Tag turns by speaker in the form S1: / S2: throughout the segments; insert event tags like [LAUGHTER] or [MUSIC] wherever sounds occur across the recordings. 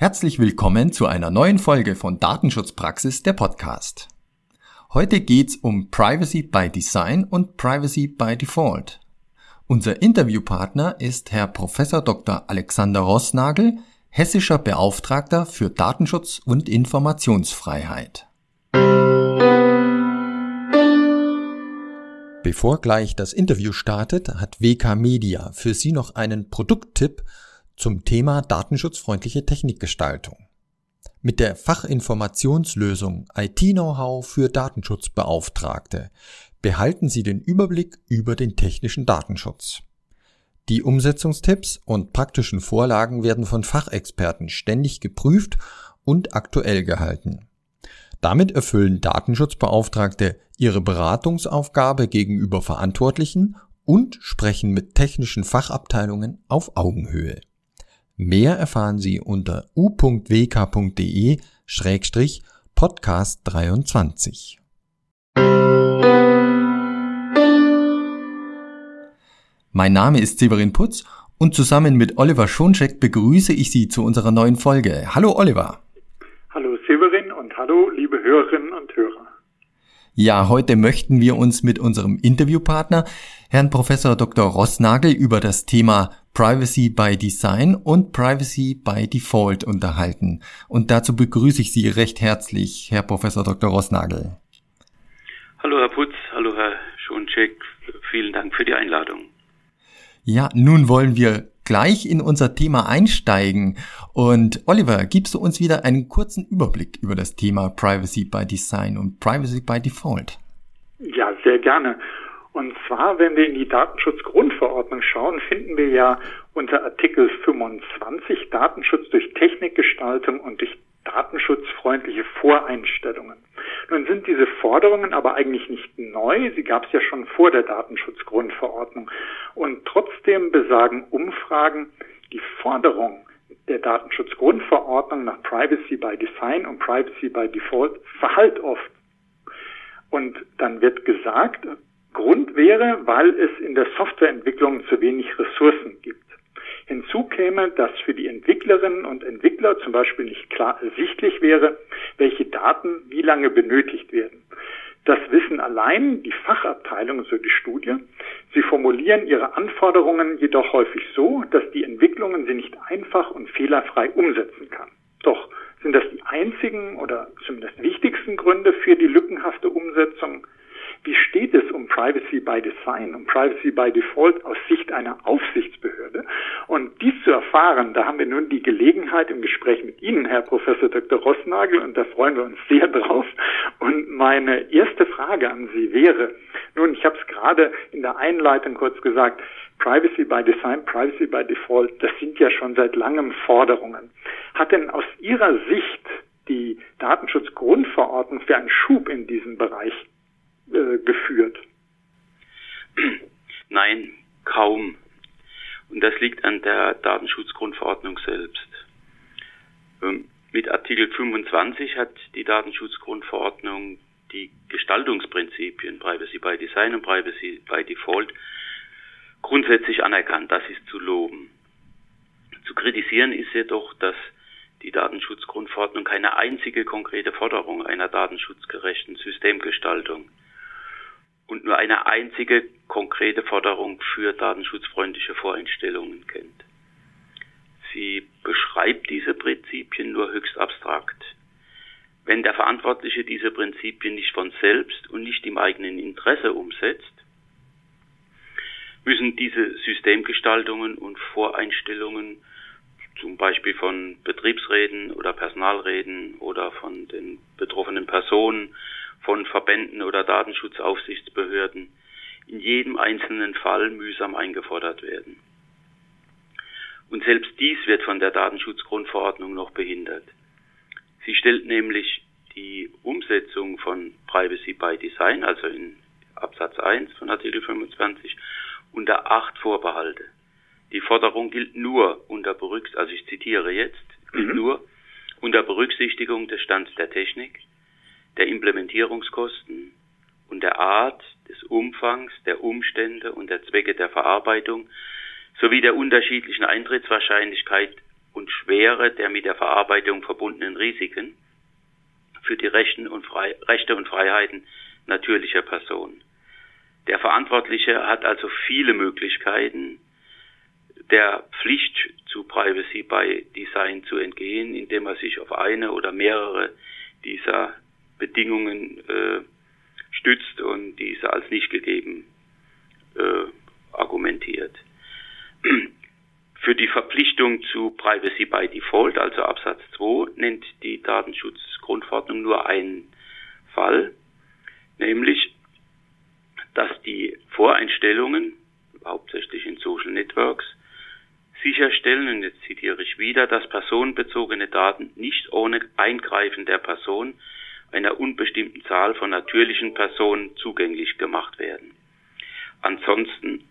S1: Herzlich willkommen zu einer neuen Folge von Datenschutzpraxis der Podcast. Heute geht's um Privacy by Design und Privacy by Default. Unser Interviewpartner ist Herr Prof. Dr. Alexander Rossnagel, hessischer Beauftragter für Datenschutz und Informationsfreiheit. Bevor gleich das Interview startet, hat WK Media für Sie noch einen Produkttipp zum Thema datenschutzfreundliche Technikgestaltung. Mit der Fachinformationslösung IT-Know-how für Datenschutzbeauftragte behalten Sie den Überblick über den technischen Datenschutz. Die Umsetzungstipps und praktischen Vorlagen werden von Fachexperten ständig geprüft und aktuell gehalten. Damit erfüllen Datenschutzbeauftragte ihre Beratungsaufgabe gegenüber Verantwortlichen und sprechen mit technischen Fachabteilungen auf Augenhöhe. Mehr erfahren Sie unter u.wk.de-podcast 23. Mein Name ist Severin Putz und zusammen mit Oliver Schoncheck begrüße ich Sie zu unserer neuen Folge. Hallo Oliver.
S2: Hallo Severin und hallo liebe Hörerinnen und Hörer.
S1: Ja, heute möchten wir uns mit unserem Interviewpartner, Herrn Professor Dr. Rossnagel, über das Thema Privacy by Design und Privacy by Default unterhalten. Und dazu begrüße ich Sie recht herzlich, Herr Professor Dr. Rossnagel.
S3: Hallo Herr Putz, hallo Herr Schoncheck, vielen Dank für die Einladung.
S1: Ja, nun wollen wir gleich in unser Thema einsteigen. Und Oliver, gibst du uns wieder einen kurzen Überblick über das Thema Privacy by Design und Privacy by Default?
S2: Ja, sehr gerne. Und zwar, wenn wir in die Datenschutzgrundverordnung schauen, finden wir ja unter Artikel 25 Datenschutz durch Technikgestaltung und durch datenschutzfreundliche Voreinstellungen. Nun sind diese Forderungen aber eigentlich nicht neu, sie gab es ja schon vor der Datenschutzgrundverordnung. Und trotzdem besagen Umfragen, die Forderung der Datenschutzgrundverordnung nach Privacy by Design und Privacy by Default verhallt oft. Und dann wird gesagt, Grund wäre, weil es in der Softwareentwicklung zu wenig Ressourcen gibt. Hinzu käme, dass für die Entwicklerinnen und Entwickler zum Beispiel nicht klar ersichtlich wäre, welche Daten wie lange benötigt werden. Das wissen allein die Fachabteilung, so die Studie. Sie formulieren ihre Anforderungen jedoch häufig so, dass die Entwicklungen sie nicht einfach und fehlerfrei umsetzen kann. Doch sind das die einzigen oder zumindest wichtigsten Gründe für die lückenhafte Umsetzung? Wie steht es um Privacy by Design, um Privacy by Default aus Sicht einer Aufsichtsbehörde? Und dies zu erfahren, da haben wir nun die Gelegenheit im Gespräch mit Ihnen, Herr Professor Dr. Rossnagel, und da freuen wir uns sehr drauf. Und meine erste Frage an Sie wäre, nun, ich habe es gerade in der Einleitung kurz gesagt, Privacy by Design, Privacy by Default, das sind ja schon seit langem Forderungen. Hat denn aus Ihrer Sicht die Datenschutzgrundverordnung für einen Schub in diesem Bereich äh, geführt?
S3: Nein, kaum. Und das liegt an der Datenschutzgrundverordnung selbst. Ähm, mit Artikel 25 hat die Datenschutzgrundverordnung die Gestaltungsprinzipien Privacy by Design und Privacy by Default grundsätzlich anerkannt. Das ist zu loben. Zu kritisieren ist jedoch, dass die Datenschutzgrundverordnung keine einzige konkrete Forderung einer datenschutzgerechten Systemgestaltung und nur eine einzige konkrete Forderung für datenschutzfreundliche Voreinstellungen kennt. Sie beschreibt diese Prinzipien nur höchst abstrakt. Wenn der Verantwortliche diese Prinzipien nicht von selbst und nicht im eigenen Interesse umsetzt, müssen diese Systemgestaltungen und Voreinstellungen zum Beispiel von Betriebsräten oder Personalräten oder von den betroffenen Personen von Verbänden oder Datenschutzaufsichtsbehörden in jedem einzelnen Fall mühsam eingefordert werden. Und selbst dies wird von der Datenschutzgrundverordnung noch behindert. Sie stellt nämlich die Umsetzung von Privacy by Design, also in Absatz 1 von Artikel 25, unter acht Vorbehalte. Die Forderung gilt nur unter Berücksichtigung, also ich zitiere jetzt, gilt mhm. nur unter Berücksichtigung des Stands der Technik, der Implementierungskosten und der Art, des Umfangs, der Umstände und der Zwecke der Verarbeitung sowie der unterschiedlichen Eintrittswahrscheinlichkeit und Schwere der mit der Verarbeitung verbundenen Risiken für die Rechten und Rechte und Freiheiten natürlicher Personen. Der Verantwortliche hat also viele Möglichkeiten, der Pflicht zu Privacy by Design zu entgehen, indem er sich auf eine oder mehrere dieser Bedingungen äh, stützt und diese als nicht gegeben äh, argumentiert. [CLEARS THROAT] Für die Verpflichtung zu Privacy by Default, also Absatz 2, nennt die Datenschutzgrundverordnung nur einen Fall, nämlich, dass die Voreinstellungen, hauptsächlich in Social Networks, sicherstellen, und jetzt zitiere ich wieder, dass personenbezogene Daten nicht ohne Eingreifen der Person einer unbestimmten Zahl von natürlichen Personen zugänglich gemacht werden. Ansonsten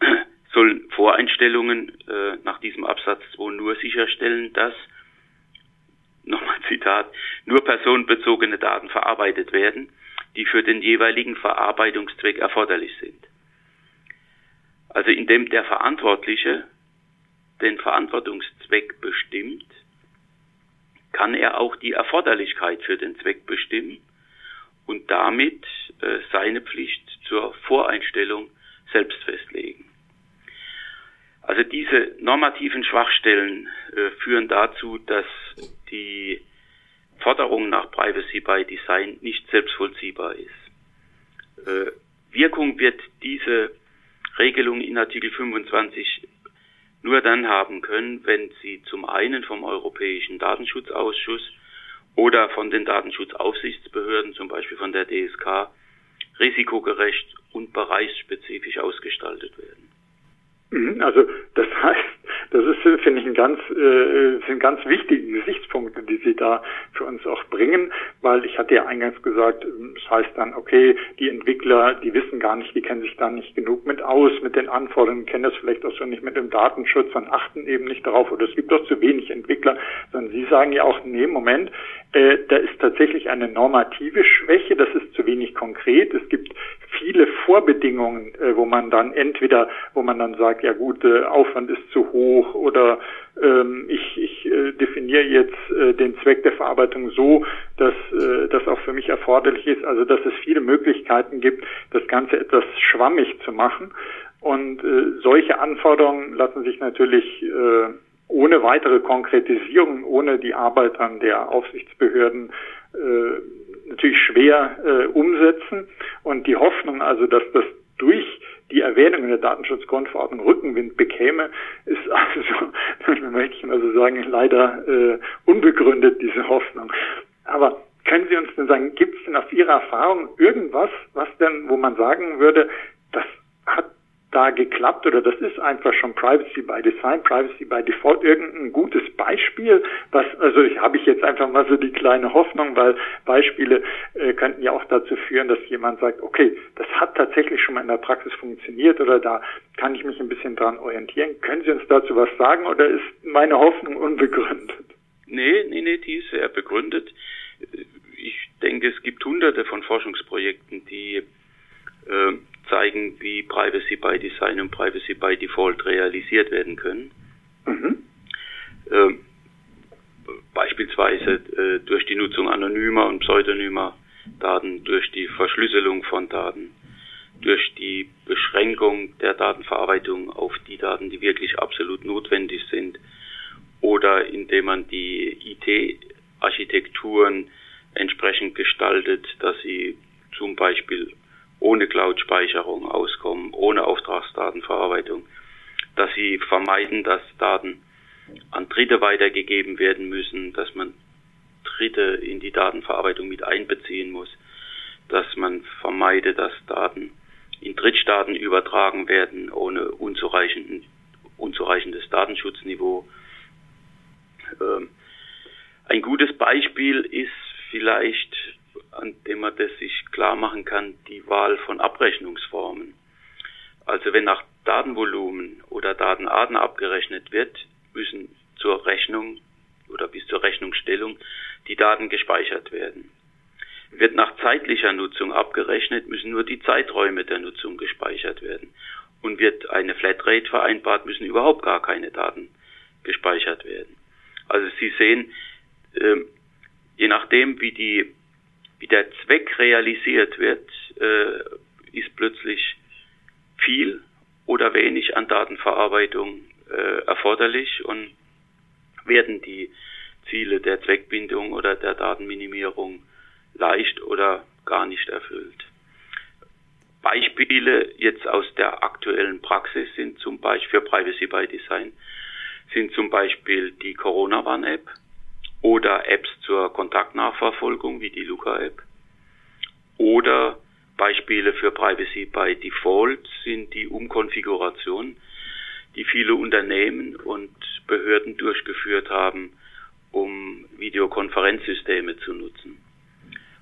S3: [CLEARS THROAT] sollen Voreinstellungen äh, nach diesem Absatz 2 nur sicherstellen, dass, nochmal Zitat, nur personenbezogene Daten verarbeitet werden, die für den jeweiligen Verarbeitungszweck erforderlich sind. Also indem der Verantwortliche den Verantwortungszweck bestimmt, kann er auch die Erforderlichkeit für den Zweck bestimmen und damit äh, seine Pflicht zur Voreinstellung selbst festlegen. Also diese normativen Schwachstellen äh, führen dazu, dass die Forderung nach Privacy by Design nicht selbstvollziehbar ist. Äh, Wirkung wird diese Regelung in Artikel 25 nur dann haben können, wenn sie zum einen vom Europäischen Datenschutzausschuss oder von den Datenschutzaufsichtsbehörden, zum Beispiel von der DSK, risikogerecht und bereichsspezifisch ausgestaltet werden.
S2: Mhm, also das [LAUGHS] heißt, das ist, finde ich, ein ganz, äh, sind ganz wichtige Gesichtspunkte, die Sie da für uns auch bringen, weil ich hatte ja eingangs gesagt, das heißt dann, okay, die Entwickler, die wissen gar nicht, die kennen sich da nicht genug mit aus, mit den Anforderungen, kennen das vielleicht auch schon nicht mit dem Datenschutz und achten eben nicht darauf, oder es gibt doch zu wenig Entwickler, sondern Sie sagen ja auch, nee, Moment, äh, da ist tatsächlich eine normative Schwäche, das ist zu wenig konkret. Es gibt viele Vorbedingungen, äh, wo man dann entweder, wo man dann sagt, ja gut, äh, Aufwand ist zu hoch oder ähm, ich, ich äh, definiere jetzt äh, den Zweck der Verarbeitung so, dass das auch für mich erforderlich ist. Also dass es viele Möglichkeiten gibt, das Ganze etwas schwammig zu machen. Und solche Anforderungen lassen sich natürlich ohne weitere Konkretisierung, ohne die Arbeit an der Aufsichtsbehörden äh, natürlich schwer äh, umsetzen. Und die Hoffnung also, dass das durch die Erwähnung in der Datenschutzgrundverordnung Rückenwind bekäme, ist [LAUGHS] also, möchte ich also sagen, leider äh, unbegründet, diese Hoffnung. Aber können Sie uns denn sagen, gibt es denn aus Ihrer Erfahrung irgendwas, was denn, wo man sagen würde, das hat da geklappt oder das ist einfach schon Privacy by Design, Privacy by Default, irgendein gutes Beispiel, was, also ich habe ich jetzt einfach mal so die kleine Hoffnung, weil Beispiele äh, könnten ja auch dazu führen, dass jemand sagt, okay, das hat tatsächlich schon mal in der Praxis funktioniert oder da kann ich mich ein bisschen dran orientieren. Können Sie uns dazu was sagen oder ist meine Hoffnung unbegründet?
S3: Nee, nee, nee, die ist sehr begründet. Ich denke, es gibt hunderte von Forschungsprojekten, die äh, zeigen, wie Privacy by Design und Privacy by Default realisiert werden können. Mhm. Äh, beispielsweise äh, durch die Nutzung anonymer und pseudonymer Daten, durch die Verschlüsselung von Daten, durch die Beschränkung der Datenverarbeitung auf die Daten, die wirklich absolut notwendig sind, oder indem man die IT-Architekturen entsprechend gestaltet, dass sie zum Beispiel ohne Cloud-Speicherung auskommen, ohne Auftragsdatenverarbeitung, dass sie vermeiden, dass Daten an Dritte weitergegeben werden müssen, dass man Dritte in die Datenverarbeitung mit einbeziehen muss, dass man vermeidet, dass Daten in Drittstaaten übertragen werden ohne unzureichenden, unzureichendes Datenschutzniveau. Ähm, ein gutes Beispiel ist vielleicht an dem man das sich klar machen kann, die Wahl von Abrechnungsformen. Also wenn nach Datenvolumen oder Datenarten abgerechnet wird, müssen zur Rechnung oder bis zur Rechnungsstellung die Daten gespeichert werden. Wird nach zeitlicher Nutzung abgerechnet, müssen nur die Zeiträume der Nutzung gespeichert werden. Und wird eine Flatrate vereinbart, müssen überhaupt gar keine Daten gespeichert werden. Also Sie sehen, äh, je nachdem, wie die, wie der Zweck realisiert wird, äh, ist plötzlich viel oder wenig an Datenverarbeitung äh, erforderlich und werden die Ziele der Zweckbindung oder der Datenminimierung leicht oder gar nicht erfüllt. Beispiele jetzt aus der aktuellen Praxis sind zum Beispiel für Privacy by Design sind zum Beispiel die Corona-Warn-App oder Apps zur Kontaktnachverfolgung wie die Luca-App oder Beispiele für Privacy by Default sind die Umkonfiguration, die viele Unternehmen und Behörden durchgeführt haben, um Videokonferenzsysteme zu nutzen.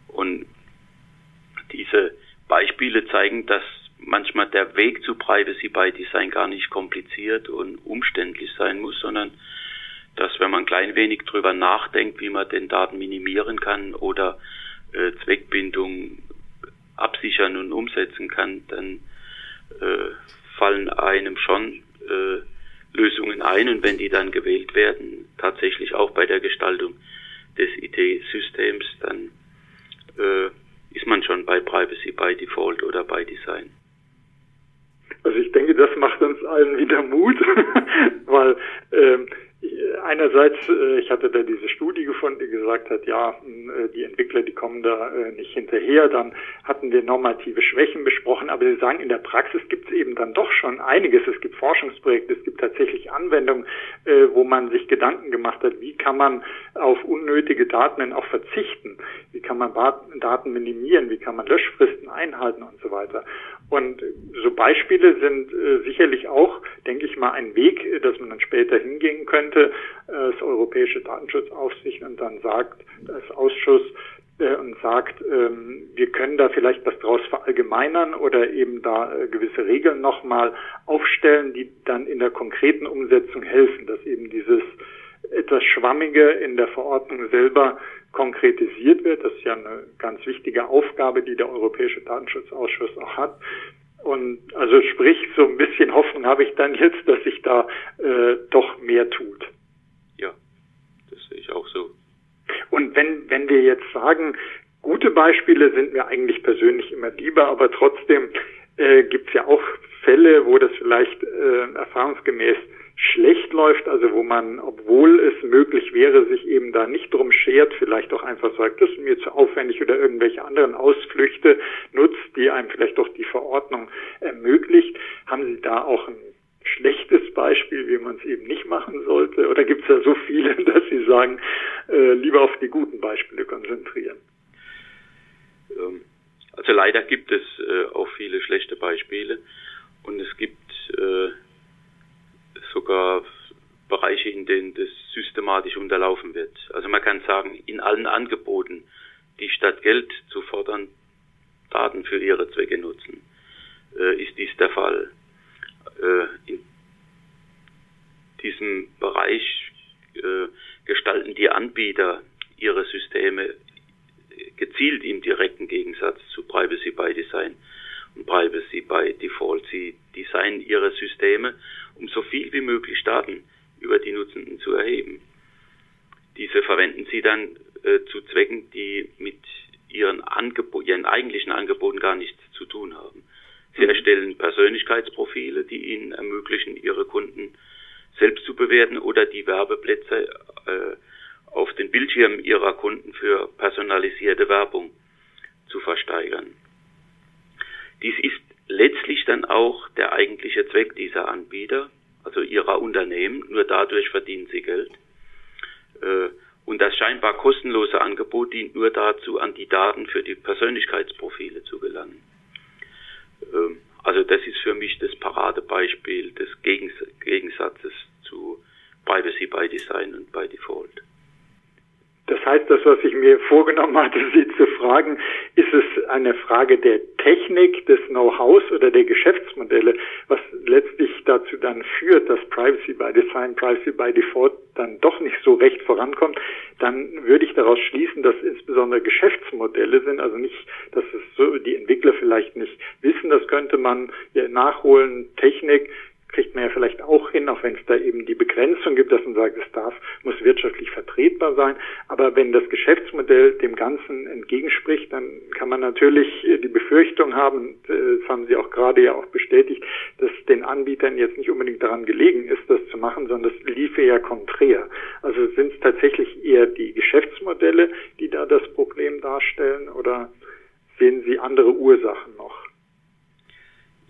S3: Und diese Beispiele zeigen, dass manchmal der Weg zu Privacy by Design gar nicht kompliziert und umständlich sein muss, sondern dass wenn man klein wenig drüber nachdenkt, wie man den Daten minimieren kann oder äh, Zweckbindung absichern und umsetzen kann, dann äh, fallen einem schon äh, Lösungen ein und wenn die dann gewählt werden, tatsächlich auch bei der Gestaltung des IT-Systems, dann äh, ist man schon bei Privacy by Default oder by Design.
S2: Also ich denke, das macht uns allen wieder Mut, weil ähm, einerseits, äh, ich hatte da diese Studie gefunden, die gesagt hat, ja, äh, die Entwickler, die kommen da äh, nicht hinterher. Dann hatten wir normative Schwächen besprochen, aber sie sagen, in der Praxis gibt es eben dann doch schon einiges. Es gibt Forschungsprojekte, es gibt tatsächlich Anwendungen, wo man sich Gedanken gemacht hat, wie kann man auf unnötige Daten auch verzichten, wie kann man Daten minimieren, wie kann man Löschfristen einhalten und so weiter. Und so Beispiele sind sicherlich auch, denke ich mal, ein Weg, dass man dann später hingehen könnte, das Europäische Datenschutzaufsicht und dann sagt, das Ausschuss äh, und sagt, ähm, wir können da vielleicht was draus verallgemeinern oder eben da äh, gewisse Regeln nochmal aufstellen, die dann in der konkreten Umsetzung helfen, dass eben dieses etwas Schwammige in der Verordnung selber konkretisiert wird. Das ist ja eine ganz wichtige Aufgabe, die der Europäische Datenschutzausschuss auch hat. Und also sprich, so ein bisschen Hoffnung habe ich dann jetzt, dass sich da äh, doch mehr tut.
S3: Ja, das sehe ich auch so.
S2: Und wenn, wenn wir jetzt sagen, gute Beispiele sind mir eigentlich persönlich immer lieber, aber trotzdem äh, gibt es ja auch Fälle, wo das vielleicht äh, erfahrungsgemäß schlecht läuft, also wo man, obwohl es möglich wäre, sich eben da nicht drum schert, vielleicht auch einfach sagt, das ist mir zu aufwendig oder irgendwelche anderen Ausflüchte nutzt, die einem vielleicht doch die Verordnung ermöglicht. Haben Sie da auch ein schlechtes Beispiel, wie man es eben nicht machen sollte? Oder gibt es da so viele, [LAUGHS] dass Sie sagen, äh, lieber auf die guten Beispiele konzentrieren?
S3: Ähm, also leider gibt es äh, auch viele schlechte Beispiele und es gibt äh, sogar Bereiche, in denen das systematisch unterlaufen wird. Also man kann sagen, in allen Angeboten, die statt Geld zu fordern, Daten für ihre Zwecke nutzen, äh, ist dies der Fall. Äh, in diesem Bereich äh, gestalten die Anbieter ihre Systeme gezielt im direkten Gegensatz zu Privacy by Design und Privacy by Default. Sie designen ihre Systeme um so viel wie möglich Daten über die Nutzenden zu erheben. Diese verwenden sie dann äh, zu Zwecken, die mit ihren, Angebo ihren eigentlichen Angeboten gar nichts zu tun haben. Sie mhm. erstellen Persönlichkeitsprofile, die ihnen ermöglichen, ihre Kunden selbst zu bewerten oder die Werbeplätze äh, auf den Bildschirmen ihrer Kunden für personalisierte Werbung zu versteigern. Dies ist letztlich dann auch der eigentliche Zweck dieser Anbieter, also ihrer Unternehmen. Nur dadurch verdienen sie Geld. Äh, und das scheinbar kostenlose Angebot dient nur dazu, an die Daten für die Persönlichkeitsprofile zu gelangen. Ähm, also das ist für mich das Paradebeispiel des Gegensatzes zu Privacy by Design und by Default.
S2: Das heißt, das, was ich mir [LAUGHS] vorgenommen hatte, Sie zu fragen, ist es eine Frage der Technik, des Know-hows oder der Geschäftsmodelle, was letztlich dazu dann führt, dass Privacy by Design, Privacy by Default dann doch nicht so recht vorankommt, dann würde ich daraus schließen, dass insbesondere Geschäftsmodelle sind, also nicht, dass es so die Entwickler vielleicht nicht wissen, das könnte man nachholen, Technik, kriegt man ja vielleicht auch hin, auch wenn es da eben die Begrenzung gibt, dass man sagt, es darf, muss wirtschaftlich vertretbar sein. Aber wenn das Geschäftsmodell dem Ganzen entgegenspricht, dann kann man natürlich äh, die Befürchtung haben, äh, das haben Sie auch gerade ja auch bestätigt, dass den Anbietern jetzt nicht unbedingt daran gelegen ist, das zu machen, sondern das liefe ja konträr. Also sind es tatsächlich eher die Geschäftsmodelle, die da das Problem darstellen oder sehen Sie andere Ursachen noch?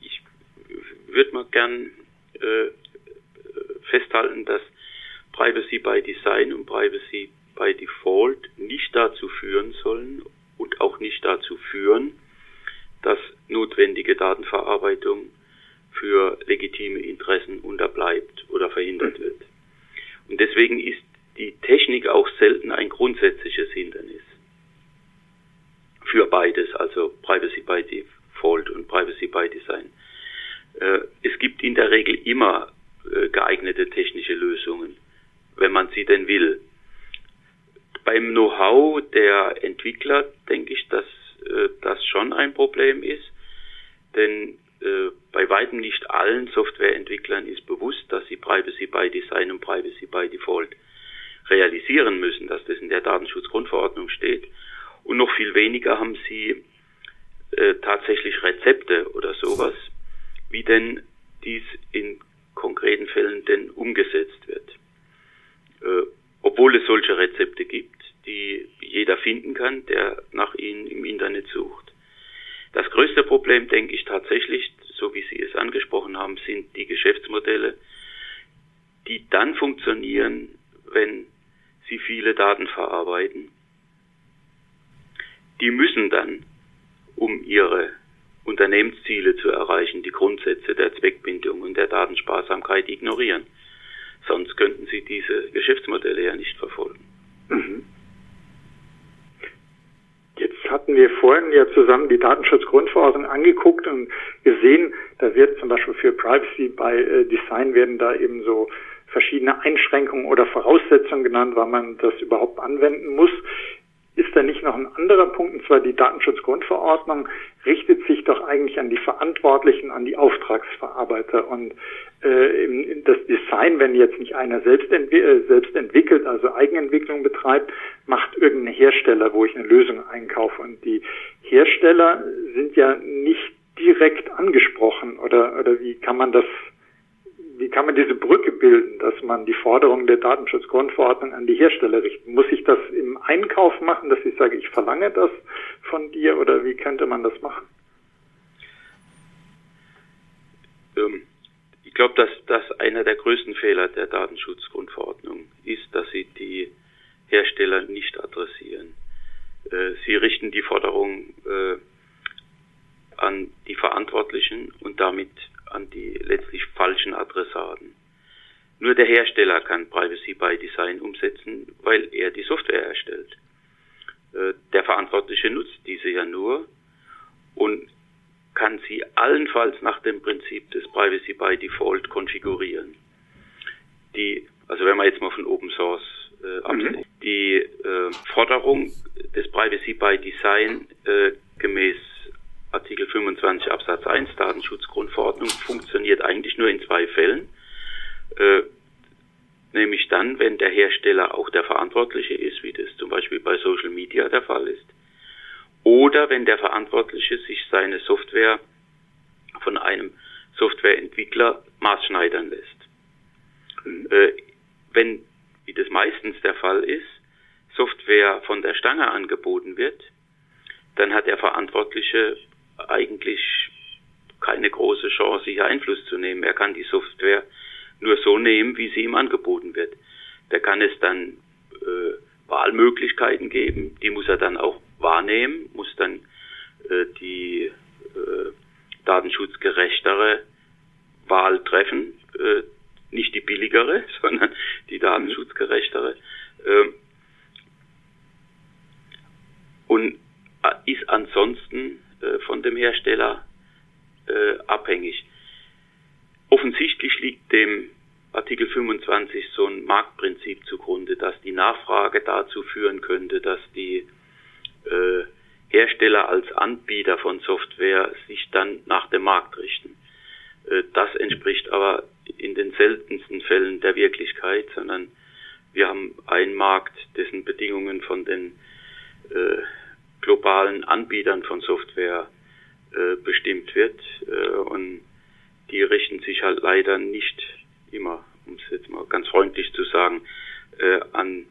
S3: Ich würde mal gern äh, festhalten, dass Privacy by Design und Privacy by Default nicht dazu führen sollen und auch nicht dazu führen, dass notwendige Datenverarbeitung für legitime Interessen unterbleibt oder verhindert wird. Und deswegen ist die Technik auch selten ein grundsätzliches Hindernis für beides, also Privacy by Default und Privacy by Design. Äh, es gibt in der Regel immer äh, geeignete technische Lösungen, wenn man sie denn will. Beim Know-how der Entwickler denke ich, dass äh, das schon ein Problem ist, denn bei weitem nicht allen Softwareentwicklern ist bewusst, dass sie Privacy by Design und Privacy by Default realisieren müssen, dass das in der Datenschutzgrundverordnung steht. Und noch viel weniger haben sie äh, tatsächlich Rezepte oder sowas, denn dies in konkreten Fällen denn umgesetzt wird. Äh, obwohl es solche Rezepte gibt, die jeder finden kann, der nach ihnen im Internet sucht. Das größte Problem, denke ich tatsächlich, so wie Sie es angesprochen haben, sind die Geschäftsmodelle, die dann funktionieren, wenn sie viele Daten verarbeiten. Die müssen dann, um ihre Unternehmensziele zu erreichen, die Grundsätze der Zweckbindung und der Datensparsamkeit ignorieren. Sonst könnten sie diese Geschäftsmodelle ja nicht verfolgen. Mhm.
S2: Jetzt hatten wir vorhin ja zusammen die Datenschutzgrundverordnung angeguckt und gesehen, da wird zum Beispiel für Privacy by äh, Design werden da eben so verschiedene Einschränkungen oder Voraussetzungen genannt, wann man das überhaupt anwenden muss ist da nicht noch ein anderer Punkt, und zwar die Datenschutzgrundverordnung richtet sich doch eigentlich an die Verantwortlichen, an die Auftragsverarbeiter. Und äh, das Design, wenn jetzt nicht einer selbst, entwi äh, selbst entwickelt, also Eigenentwicklung betreibt, macht irgendein Hersteller, wo ich eine Lösung einkaufe. Und die Hersteller sind ja nicht direkt angesprochen. Oder, oder wie kann man das wie kann man diese Brücke bilden, dass man die Forderungen der Datenschutzgrundverordnung an die Hersteller richten? Muss ich das im Einkauf machen, dass ich sage, ich verlange das von dir oder wie könnte man das machen?
S3: Ähm, ich glaube, dass das einer der größten Fehler der Datenschutzgrundverordnung ist, dass sie die Hersteller nicht adressieren. Äh, sie richten die Forderung äh, an die Verantwortlichen und damit an die letztlich falschen Adressaten. Nur der Hersteller kann Privacy by Design umsetzen, weil er die Software erstellt. Äh, der Verantwortliche nutzt diese ja nur und kann sie allenfalls nach dem Prinzip des Privacy by Default konfigurieren. Die, also wenn man jetzt mal von Open Source äh, absieht, mhm. die äh, Forderung des Privacy by Design äh, gemäß Artikel 25 Absatz 1 Datenschutzgrundverordnung funktioniert eigentlich nur in zwei Fällen. Äh, nämlich dann, wenn der Hersteller auch der Verantwortliche ist, wie das zum Beispiel bei Social Media der Fall ist. Oder wenn der Verantwortliche sich seine Software von einem Softwareentwickler maßschneidern lässt. Äh, wenn, wie das meistens der Fall ist, Software von der Stange angeboten wird, dann hat der Verantwortliche eigentlich keine große Chance, hier Einfluss zu nehmen. Er kann die Software nur so nehmen, wie sie ihm angeboten wird. Da kann es dann äh, Wahlmöglichkeiten geben, die muss er dann auch wahrnehmen, muss dann äh, die äh, datenschutzgerechtere Wahl treffen, äh, nicht die billigere, [LAUGHS] sondern die datenschutzgerechtere. Äh, und ist ansonsten äh, von dem Hersteller äh, abhängig. Offensichtlich liegt dem Artikel 25 so ein Marktprinzip zugrunde, dass die Nachfrage dazu führen könnte, dass die äh, Hersteller als Anbieter von Software sich dann nach dem Markt richten. Äh, das entspricht aber Zeit, sondern wir haben einen Markt, dessen Bedingungen von den äh, globalen Anbietern von Software äh, bestimmt wird. Äh, und die richten sich halt leider nicht immer, um es jetzt mal ganz freundlich zu sagen, äh, an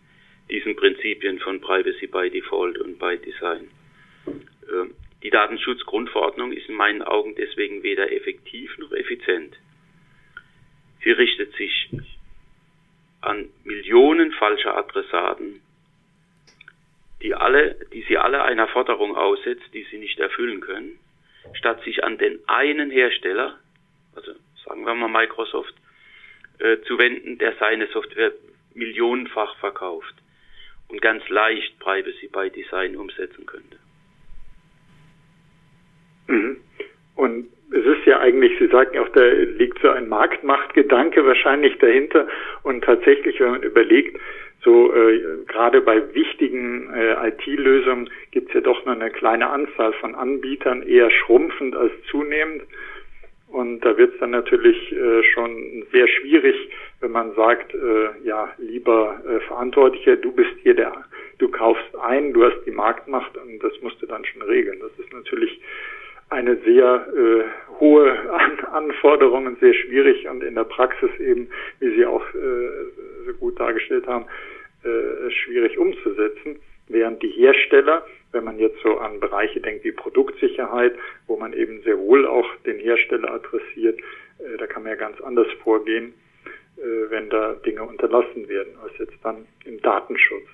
S3: diesen Prinzipien von Privacy by Default und by Design. Äh, die Datenschutzgrundverordnung ist in meinen Augen deswegen weder effektiv noch effizient. Sie richtet sich an Millionen falscher Adressaten, die alle, die sie alle einer Forderung aussetzt, die sie nicht erfüllen können, statt sich an den einen Hersteller, also sagen wir mal Microsoft, äh, zu wenden, der seine Software millionenfach verkauft und ganz leicht Privacy by Design umsetzen könnte.
S2: Mhm. Und es ist ja eigentlich, Sie sagten auch, da liegt so ein Marktmachtgedanke wahrscheinlich dahinter. Und tatsächlich, wenn man überlegt, so äh, gerade bei wichtigen äh, IT-Lösungen gibt es ja doch nur eine kleine Anzahl von Anbietern, eher schrumpfend als zunehmend. Und da wird es dann natürlich äh, schon sehr schwierig, wenn man sagt, äh, ja, lieber äh, Verantwortlicher, du bist hier der, du kaufst ein, du hast die Marktmacht und das musst du dann schon regeln. Das ist natürlich eine sehr äh, hohe An Anforderung und sehr schwierig und in der Praxis eben, wie Sie auch äh, so gut dargestellt haben, äh, schwierig umzusetzen. Während die Hersteller, wenn man jetzt so an Bereiche denkt wie Produktsicherheit, wo man eben sehr wohl auch den Hersteller adressiert, äh, da kann man ja ganz anders vorgehen, äh, wenn da Dinge unterlassen werden, als jetzt dann im Datenschutz.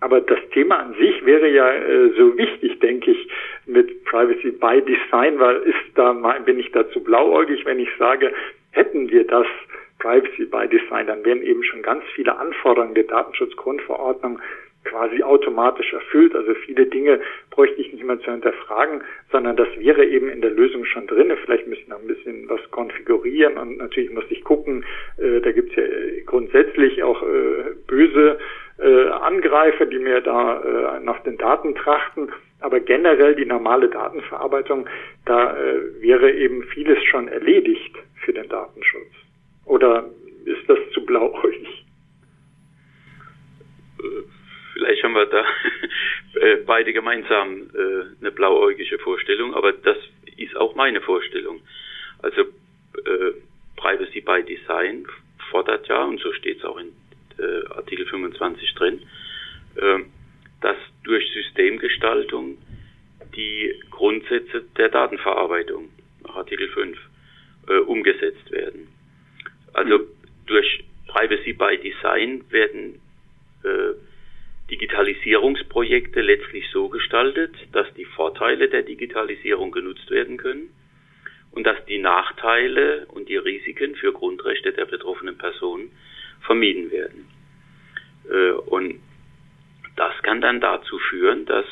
S2: Aber das Thema an sich wäre ja äh, so wichtig, denke ich, mit Privacy by Design, weil ist da bin ich dazu blauäugig, wenn ich sage, hätten wir das Privacy by Design, dann wären eben schon ganz viele Anforderungen der Datenschutzgrundverordnung quasi automatisch erfüllt. Also viele Dinge bräuchte ich nicht mehr zu hinterfragen, sondern das wäre eben in der Lösung schon drin. Vielleicht müssen wir ein bisschen was konfigurieren und natürlich muss ich gucken, äh, da gibt es ja grundsätzlich auch äh, böse äh, Angreifer, die mir da äh, nach den Daten trachten. Aber generell die normale Datenverarbeitung, da äh, wäre eben vieles schon erledigt für den Datenschutz. Oder ist das zu blauäugig?
S3: Vielleicht haben wir da [LAUGHS] äh, beide gemeinsam äh, eine blauäugige Vorstellung, aber das ist auch meine Vorstellung. Also äh, Privacy by Design fordert ja, und so steht es auch in äh, Artikel 25 drin, äh, dass durch Systemgestaltung die Grundsätze der Datenverarbeitung nach Artikel 5 äh, umgesetzt werden. Also durch Privacy by Design werden äh, Digitalisierungsprojekte letztlich so gestaltet, dass die Vorteile der Digitalisierung genutzt werden können und dass die Nachteile und die Risiken für Grundrechte der betroffenen Personen vermieden werden. Äh, und das kann dann dazu führen, dass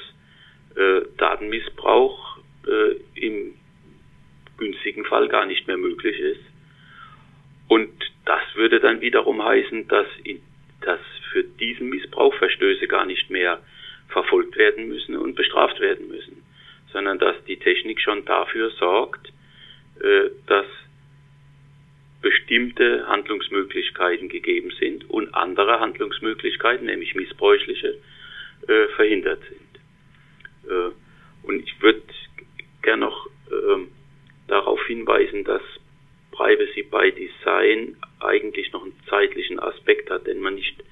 S3: äh, Datenmissbrauch äh, im günstigen Fall gar nicht mehr möglich ist. Und das würde dann wiederum heißen, dass, in, dass für diesen Missbrauch Verstöße gar nicht mehr verfolgt werden müssen und bestraft werden müssen, sondern dass die Technik schon dafür sorgt, äh, dass bestimmte Handlungsmöglichkeiten gegeben sind und andere Handlungsmöglichkeiten, nämlich missbräuchliche, äh, verhindert sind. Äh, und ich würde gerne noch äh, darauf hinweisen, dass Privacy by Design eigentlich noch einen zeitlichen Aspekt hat, den man nicht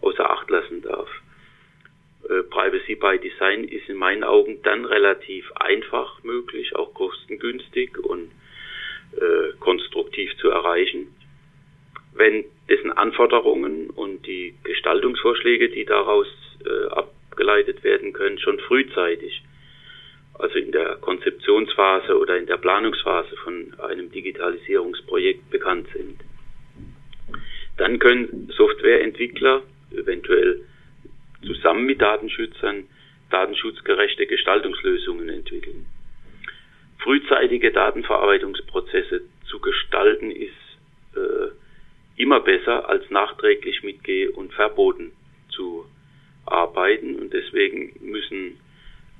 S3: außer Acht lassen darf. Äh, Privacy by Design ist in meinen Augen dann relativ einfach möglich, auch kostengünstig und äh, konstruktiv zu erreichen, wenn dessen Anforderungen und die Gestaltungsvorschläge, die daraus äh, abgeleitet werden können, schon frühzeitig, also in der Konzeptionsphase oder in der Planungsphase von einem Digitalisierungsprojekt bekannt sind. Dann können Softwareentwickler eventuell zusammen mit Datenschützern datenschutzgerechte Gestaltungslösungen entwickeln frühzeitige Datenverarbeitungsprozesse zu gestalten, ist äh, immer besser als nachträglich mit Geh- und Verboten zu arbeiten. Und deswegen müssen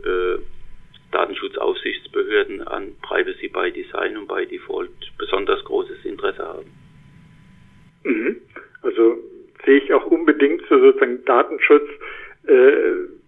S3: äh, Datenschutzaufsichtsbehörden an Privacy by Design und by Default besonders großes Interesse haben.
S2: Mhm. Also sehe ich auch unbedingt so sozusagen Datenschutz äh,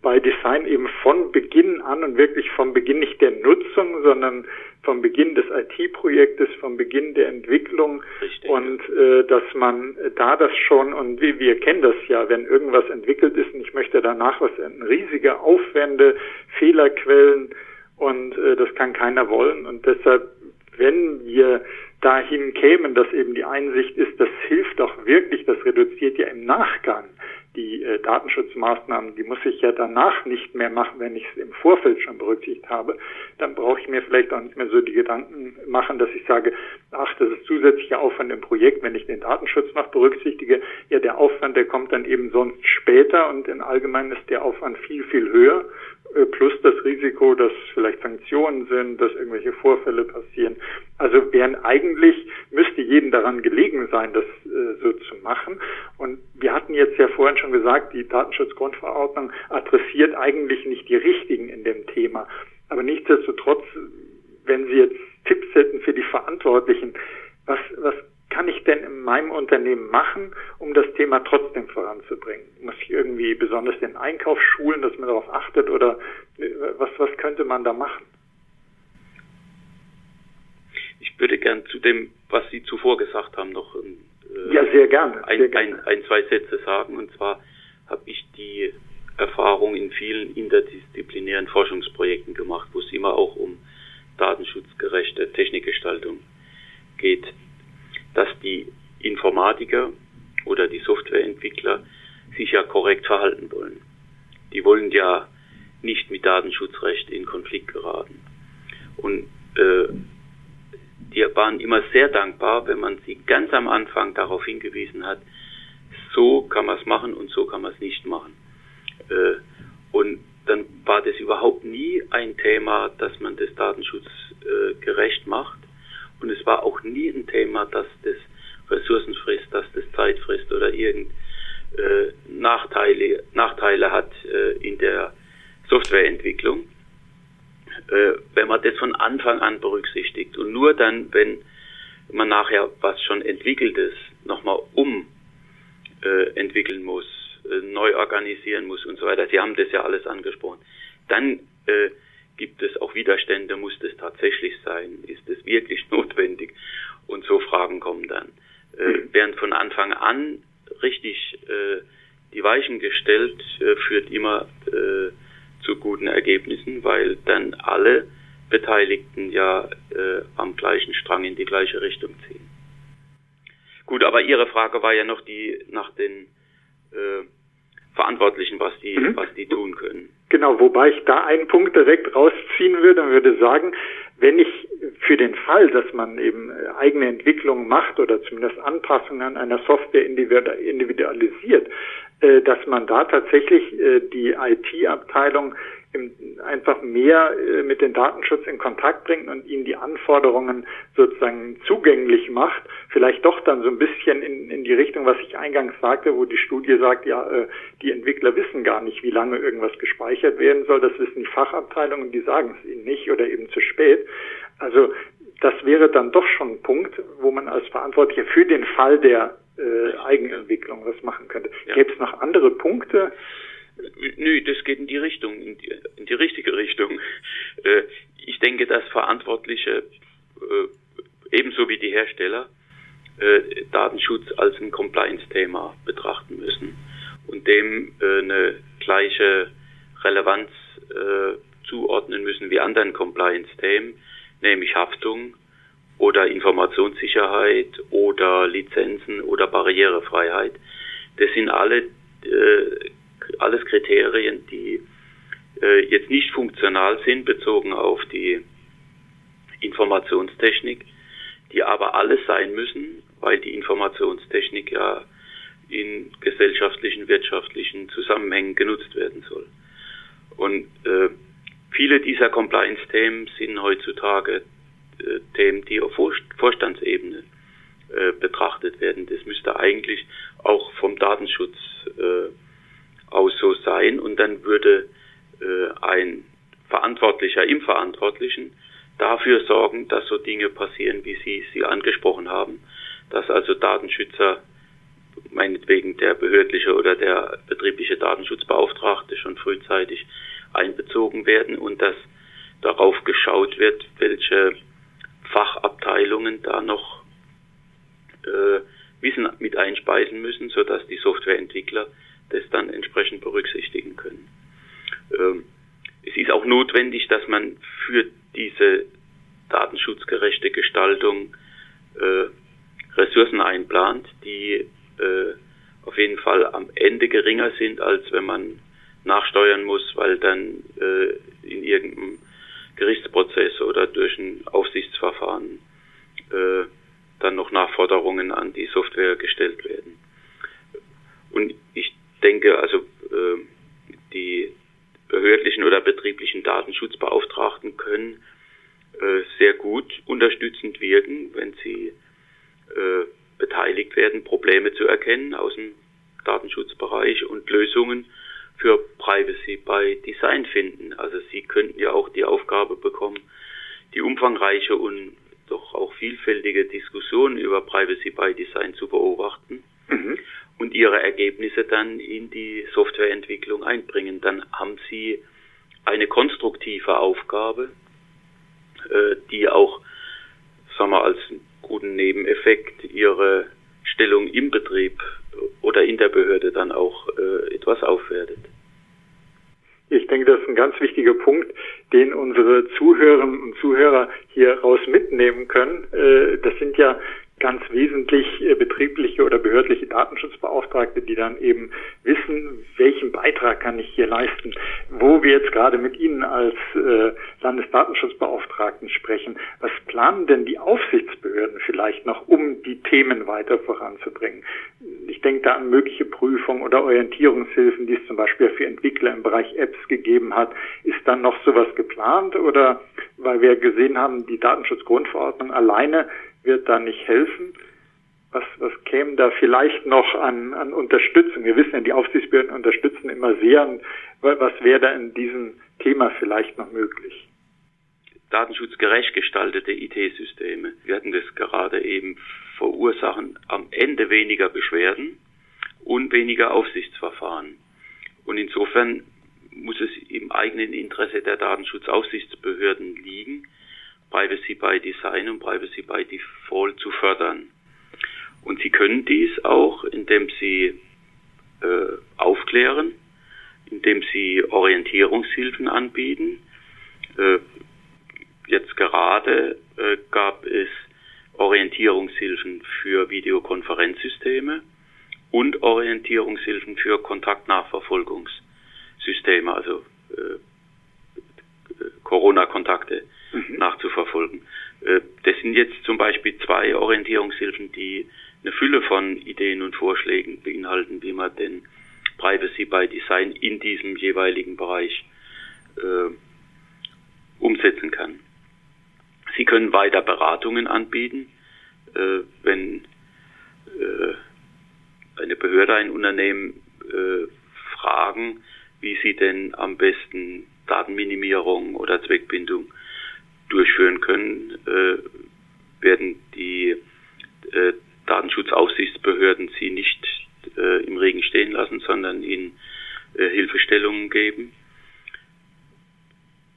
S2: bei Design eben von Beginn an und wirklich vom Beginn nicht der Nutzung, sondern vom Beginn des IT-Projektes, vom Beginn der Entwicklung Richtig. und äh, dass man da das schon und wir, wir kennen das ja, wenn irgendwas entwickelt ist und ich möchte danach was riesige Aufwände, Fehlerquellen und äh, das kann keiner wollen. Und deshalb, wenn wir dahin kämen, dass eben die Einsicht ist, das hilft auch wirklich, das reduziert ja im Nachgang die äh, Datenschutzmaßnahmen, die muss ich ja danach nicht mehr machen, wenn ich es im Vorfeld schon berücksichtigt habe, dann brauche ich mir vielleicht auch nicht mehr so die Gedanken machen, dass ich sage, ach, das ist zusätzlicher Aufwand im Projekt, wenn ich den Datenschutz noch berücksichtige. Ja, der Aufwand, der kommt dann eben sonst später und in allgemein ist der Aufwand viel, viel höher plus das Risiko, dass vielleicht Sanktionen sind, dass irgendwelche Vorfälle passieren. Also wären eigentlich, müsste jedem daran gelegen sein, das äh, so zu machen. Und wir hatten jetzt ja vorhin schon gesagt, die Datenschutzgrundverordnung adressiert eigentlich nicht die Richtigen in dem Thema. Aber nichtsdestotrotz, wenn Sie jetzt Tipps hätten für die Verantwortlichen, was, was kann ich denn in meinem Unternehmen machen, um das Thema trotzdem voranzubringen? Muss ich irgendwie besonders den Einkauf schulen, dass man darauf achtet oder äh, was, was könnte man da machen?
S3: Ich würde gern zu dem, was Sie zuvor gesagt haben, noch äh,
S2: ja, sehr gerne,
S3: ein,
S2: sehr gerne.
S3: Ein, ein, zwei Sätze sagen. Und zwar habe ich die Erfahrung in vielen interdisziplinären Forschungsprojekten gemacht, wo es immer auch um datenschutzgerechte Technikgestaltung geht dass die Informatiker oder die Softwareentwickler sich ja korrekt verhalten wollen. Die wollen ja nicht mit Datenschutzrecht in Konflikt geraten. Und äh, die waren immer sehr dankbar, wenn man sie ganz am Anfang darauf hingewiesen hat, so kann man es machen und so kann man es nicht machen. Äh, und dann war das überhaupt nie ein Thema, dass man das Datenschutz äh, macht, und es war auch nie ein Thema, dass das Ressourcen frisst, dass das Zeit frisst oder irgend äh, Nachteile, Nachteile hat äh, in der Softwareentwicklung. Äh, wenn man das von Anfang an berücksichtigt und nur dann, wenn man nachher was schon entwickeltes nochmal um äh, entwickeln muss, äh, neu organisieren muss und so weiter. Sie haben das ja alles angesprochen. Dann äh, Gibt es auch Widerstände? Muss das tatsächlich sein? Ist es wirklich [LAUGHS] notwendig? Und so Fragen kommen dann. Äh, während von Anfang an richtig äh, die Weichen gestellt, äh, führt immer äh, zu guten Ergebnissen, weil dann alle Beteiligten ja äh, am gleichen Strang in die gleiche Richtung ziehen. Gut, aber Ihre Frage war ja noch die nach den äh, Verantwortlichen, was die, mhm. was die tun können.
S2: Genau, wobei ich da einen Punkt direkt rausziehen würde und würde sagen, wenn ich für den Fall, dass man eben äh, eigene Entwicklungen macht oder zumindest Anpassungen an einer Software individualisiert, dass man da tatsächlich äh, die IT-Abteilung einfach mehr äh, mit dem Datenschutz in Kontakt bringt und ihnen die Anforderungen sozusagen zugänglich macht, vielleicht doch dann so ein bisschen in, in die Richtung, was ich eingangs sagte, wo die Studie sagt, ja, äh, die Entwickler wissen gar nicht, wie lange irgendwas gespeichert werden soll, das wissen die Fachabteilungen, die sagen es ihnen nicht oder eben zu spät. Also das wäre dann doch schon ein Punkt, wo man als Verantwortlicher für den Fall der äh, Eigenentwicklung was machen könnte. Ja. Gäbe es noch andere Punkte?
S3: Nö, das geht in die Richtung, in die, in die richtige Richtung. Äh, ich denke, dass Verantwortliche äh, ebenso wie die Hersteller äh, Datenschutz als ein Compliance-Thema betrachten müssen und dem eine gleiche Relevanz zuordnen müssen wie anderen Compliance-Themen, nämlich Haftung oder Informationssicherheit oder Lizenzen oder Barrierefreiheit. Das sind alle alles Kriterien, die äh, jetzt nicht funktional sind, bezogen auf die Informationstechnik, die aber alles sein müssen, weil die Informationstechnik ja in gesellschaftlichen, wirtschaftlichen Zusammenhängen genutzt werden soll. Und äh, viele dieser Compliance-Themen sind heutzutage äh, Themen, die auf Vorstandsebene äh, betrachtet werden. Das müsste eigentlich auch vom Datenschutz äh, aus so sein und dann würde ein Verantwortlicher im Verantwortlichen dafür sorgen, dass so Dinge passieren, wie Sie sie angesprochen haben, dass also Datenschützer meinetwegen der behördliche oder der betriebliche Datenschutzbeauftragte schon frühzeitig einbezogen werden und dass darauf geschaut wird, welche Fachabteilungen da noch äh, Wissen mit einspeisen müssen, sodass die Softwareentwickler das dann entsprechend berücksichtigen können. Ähm, es ist auch notwendig, dass man für diese datenschutzgerechte Gestaltung äh, Ressourcen einplant, die äh, auf jeden Fall am Ende geringer sind, als wenn man nachsteuern muss, weil dann äh, in irgendeinem Gerichtsprozess oder durch ein Aufsichtsverfahren äh, dann noch Nachforderungen an die Software gestellt werden. Und ich denke, also äh, die behördlichen oder betrieblichen Datenschutzbeauftragten können äh, sehr gut unterstützend wirken, wenn sie äh, beteiligt werden, Probleme zu erkennen aus dem Datenschutzbereich und Lösungen für Privacy by Design finden. Also Sie könnten ja auch die Aufgabe bekommen, die umfangreiche und doch auch vielfältige Diskussion über Privacy by Design zu beobachten mhm. und ihre Ergebnisse dann in die Softwareentwicklung einbringen. Dann haben Sie eine konstruktive Aufgabe, äh, die auch, sagen wir, als guten Nebeneffekt ihre Stellung im Betrieb oder in der Behörde dann auch äh, etwas aufwertet.
S2: Ich denke, das ist ein ganz wichtiger Punkt, den unsere Zuhörerinnen und Zuhörer hier raus mitnehmen können. Äh, das sind ja ganz wesentlich äh, betriebliche oder behördliche Datenschutzbeauftragte, die dann eben wissen, welchen Beitrag kann ich hier leisten. Wo wir jetzt gerade mit Ihnen als äh, Landesdatenschutzbeauftragten sprechen, was planen denn die Aufsichtsbehörden vielleicht noch, um die Themen weiter voranzubringen? Ich denke da an mögliche Prüfungen oder Orientierungshilfen, die es zum Beispiel für Entwickler im Bereich Apps gegeben hat. Ist dann noch sowas geplant oder weil wir gesehen haben, die Datenschutzgrundverordnung alleine wird da nicht helfen. Was, was käme da vielleicht noch an, an Unterstützung? Wir wissen ja, die Aufsichtsbehörden unterstützen immer sehr. Was wäre da in diesem Thema vielleicht noch möglich?
S3: Datenschutzgerecht gestaltete IT-Systeme, wir hatten das gerade eben, verursachen am Ende weniger Beschwerden und weniger Aufsichtsverfahren. Und insofern muss es im eigenen Interesse der Datenschutzaufsichtsbehörden liegen, Privacy by Design und Privacy by Default zu fördern. Und sie können dies auch, indem sie äh, aufklären, indem sie Orientierungshilfen anbieten. Äh, jetzt gerade äh, gab es Orientierungshilfen für Videokonferenzsysteme und Orientierungshilfen für Kontaktnachverfolgungssysteme, also äh, Corona-Kontakte mhm. nachzuverfolgen. Äh, das sind jetzt zum Beispiel zwei Orientierungshilfen, die eine Fülle von Ideen und Vorschlägen beinhalten, wie man den Privacy by Design in diesem jeweiligen Bereich äh, umsetzen kann. Sie können weiter Beratungen anbieten, äh, wenn äh, eine Behörde, ein Unternehmen äh, fragen, wie sie denn am besten Datenminimierung oder Zweckbindung durchführen können, äh, werden die äh, Datenschutzaufsichtsbehörden sie nicht äh, im Regen stehen lassen, sondern ihnen Hilfestellungen geben.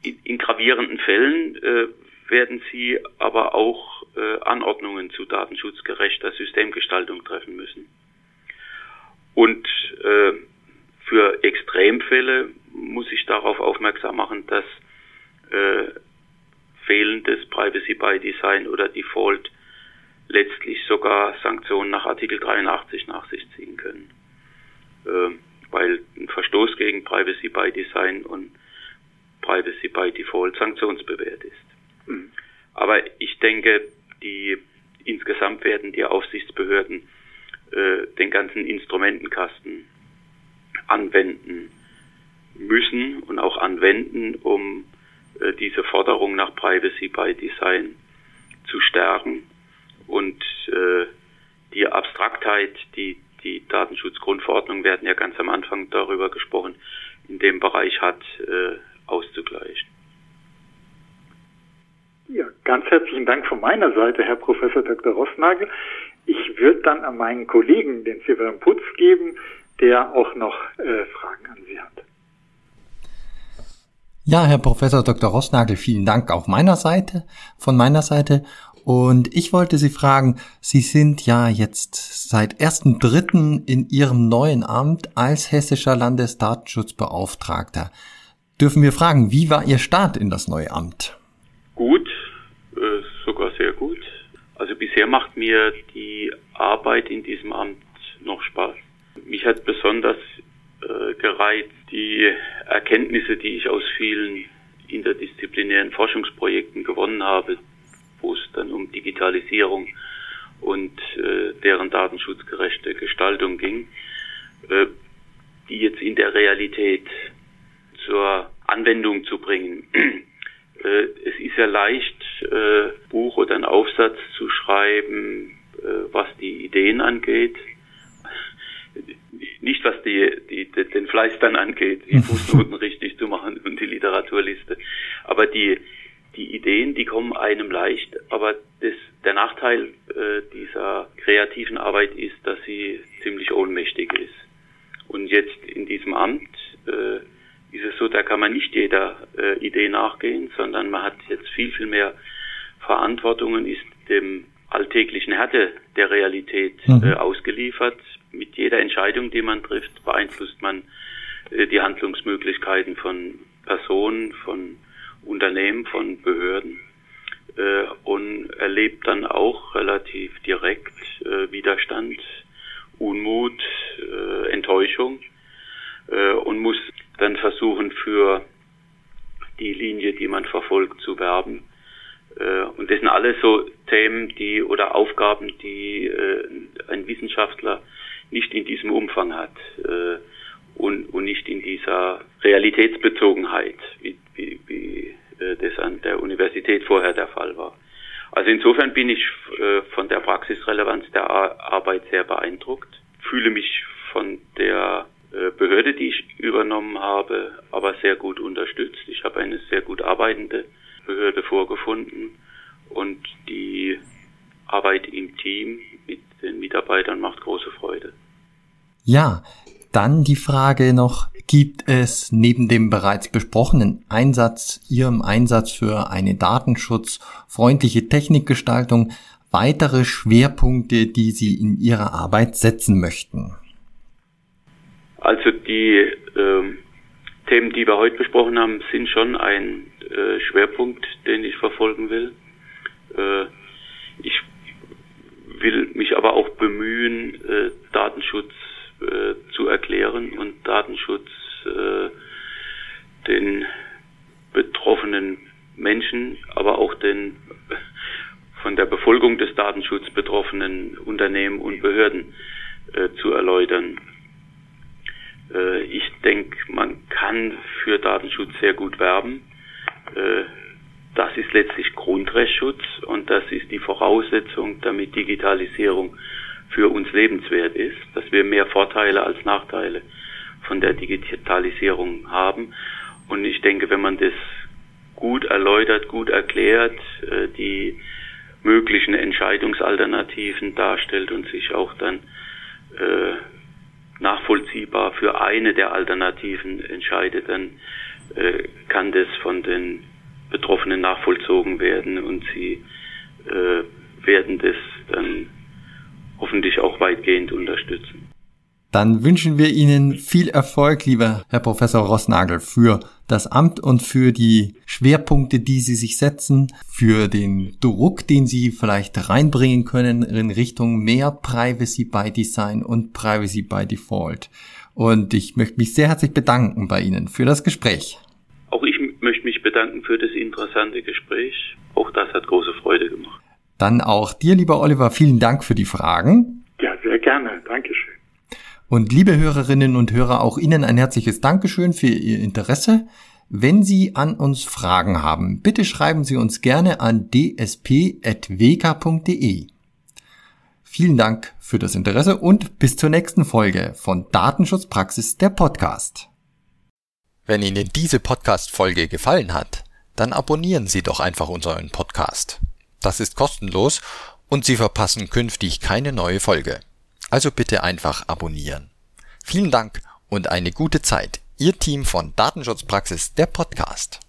S3: In, in gravierenden Fällen werden sie aber auch Anordnungen zu datenschutzgerechter Systemgestaltung treffen müssen. Und äh, für Extremfälle muss ich darauf aufmerksam machen, dass äh, fehlendes Privacy by Design oder Default letztlich sogar Sanktionen nach Artikel 83 nach sich ziehen können. Äh, weil ein Verstoß gegen Privacy by Design und Privacy by Default sanktionsbewehrt ist. Mhm. Aber ich denke, die insgesamt werden die Aufsichtsbehörden äh, den ganzen Instrumentenkasten anwenden müssen und auch anwenden, um diese Forderung nach Privacy by Design zu stärken und äh, die Abstraktheit, die die Datenschutzgrundverordnung, hatten ja ganz am Anfang darüber gesprochen, in dem Bereich hat, äh, auszugleichen.
S2: Ja, ganz herzlichen Dank von meiner Seite, Herr Professor Dr. Rossnagel. Ich wird dann an meinen Kollegen, den Severin Putz, geben, der auch noch äh, Fragen an Sie hat.
S1: Ja, Herr Professor Dr. Rossnagel, vielen Dank auch meiner Seite, von meiner Seite. Und ich wollte Sie fragen, Sie sind ja jetzt seit 1.3. in Ihrem neuen Amt als hessischer Landesdatenschutzbeauftragter. Dürfen wir fragen, wie war Ihr Start in das neue Amt?
S3: Gut, äh, sogar sehr gut. Also bisher macht mir die Arbeit in diesem Amt noch Spaß. Mich hat besonders äh, gereizt die Erkenntnisse, die ich aus vielen interdisziplinären Forschungsprojekten gewonnen habe, wo es dann um Digitalisierung und äh, deren datenschutzgerechte Gestaltung ging, äh, die jetzt in der Realität zur Anwendung zu bringen. [CLEARS THROAT] äh, es ist ja leicht, äh, Buch oder einen Aufsatz zu schreiben, äh, was die Ideen angeht, nicht was die, die, den Fleiß dann angeht, die [LAUGHS] Fußnoten richtig zu machen und die Literaturliste. Aber die, die Ideen, die kommen einem leicht, aber das, der Nachteil äh, dieser kreativen Arbeit ist, dass sie ziemlich ohnmächtig ist. Und jetzt in diesem Amt äh, ist es so, da kann man nicht jeder äh, Idee nachgehen, sondern man hat jetzt viel, viel mehr Verantwortungen, ist dem alltäglichen Härte der Realität mhm. äh, ausgeliefert. Mit jeder Entscheidung, die man trifft, beeinflusst man äh, die Handlungsmöglichkeiten von Personen, von Unternehmen, von Behörden äh, und erlebt dann auch relativ direkt äh, Widerstand, Unmut, Enttäuschung und muss dann versuchen, für die Linie, die man verfolgt, zu werben. Und das sind alles so Themen, die oder Aufgaben, die ein Wissenschaftler nicht in diesem Umfang hat äh, und, und nicht in dieser Realitätsbezogenheit, wie, wie, wie das an der Universität vorher der Fall war. Also insofern bin ich von der Praxisrelevanz der Arbeit sehr beeindruckt, fühle mich von der Behörde, die ich übernommen habe, aber sehr gut unterstützt. Ich habe eine sehr gut arbeitende Behörde vorgefunden und die Arbeit im Team den Mitarbeitern macht große Freude.
S1: Ja, dann die Frage noch, gibt es neben dem bereits besprochenen Einsatz, Ihrem Einsatz für eine datenschutzfreundliche Technikgestaltung weitere Schwerpunkte, die Sie in Ihrer Arbeit setzen möchten?
S3: Also die ähm, Themen, die wir heute besprochen haben, sind schon ein äh, Schwerpunkt, den ich verfolgen will. Äh, ich will mich aber auch bemühen, äh, Datenschutz äh, zu erklären und Datenschutz äh, den betroffenen Menschen, aber auch den von der Befolgung des Datenschutzes betroffenen Unternehmen und Behörden äh, zu erläutern. Äh, ich denke, man kann für Datenschutz sehr gut werben. Äh, das ist letztlich Grundrechtsschutz und das ist die Voraussetzung, damit Digitalisierung für uns lebenswert ist, dass wir mehr Vorteile als Nachteile von der Digitalisierung haben. Und ich denke, wenn man das gut erläutert, gut erklärt, äh, die möglichen Entscheidungsalternativen darstellt und sich auch dann äh, nachvollziehbar für eine der Alternativen entscheidet, dann äh, kann das von den Betroffenen nachvollzogen werden und sie äh, werden das dann hoffentlich auch weitgehend unterstützen.
S1: Dann wünschen wir Ihnen viel Erfolg, lieber Herr Professor Rossnagel, für das Amt und für die Schwerpunkte, die Sie sich setzen, für den Druck, den Sie vielleicht reinbringen können in Richtung mehr Privacy by Design und Privacy by Default. Und ich möchte mich sehr herzlich bedanken bei Ihnen für das Gespräch.
S3: Auch ich möchte mich bedanken für das interessante Gespräch. Auch das hat große Freude gemacht.
S1: Dann auch dir, lieber Oliver, vielen Dank für die Fragen.
S2: Ja, sehr gerne. Dankeschön.
S1: Und liebe Hörerinnen und Hörer, auch Ihnen ein herzliches Dankeschön für Ihr Interesse. Wenn Sie an uns Fragen haben, bitte schreiben Sie uns gerne an dsp.wk.de. Vielen Dank für das Interesse und bis zur nächsten Folge von Datenschutzpraxis der Podcast. Wenn Ihnen diese Podcast-Folge gefallen hat, dann abonnieren Sie doch einfach unseren Podcast. Das ist kostenlos und Sie verpassen künftig keine neue Folge. Also bitte einfach abonnieren. Vielen Dank und eine gute Zeit. Ihr Team von Datenschutzpraxis, der Podcast.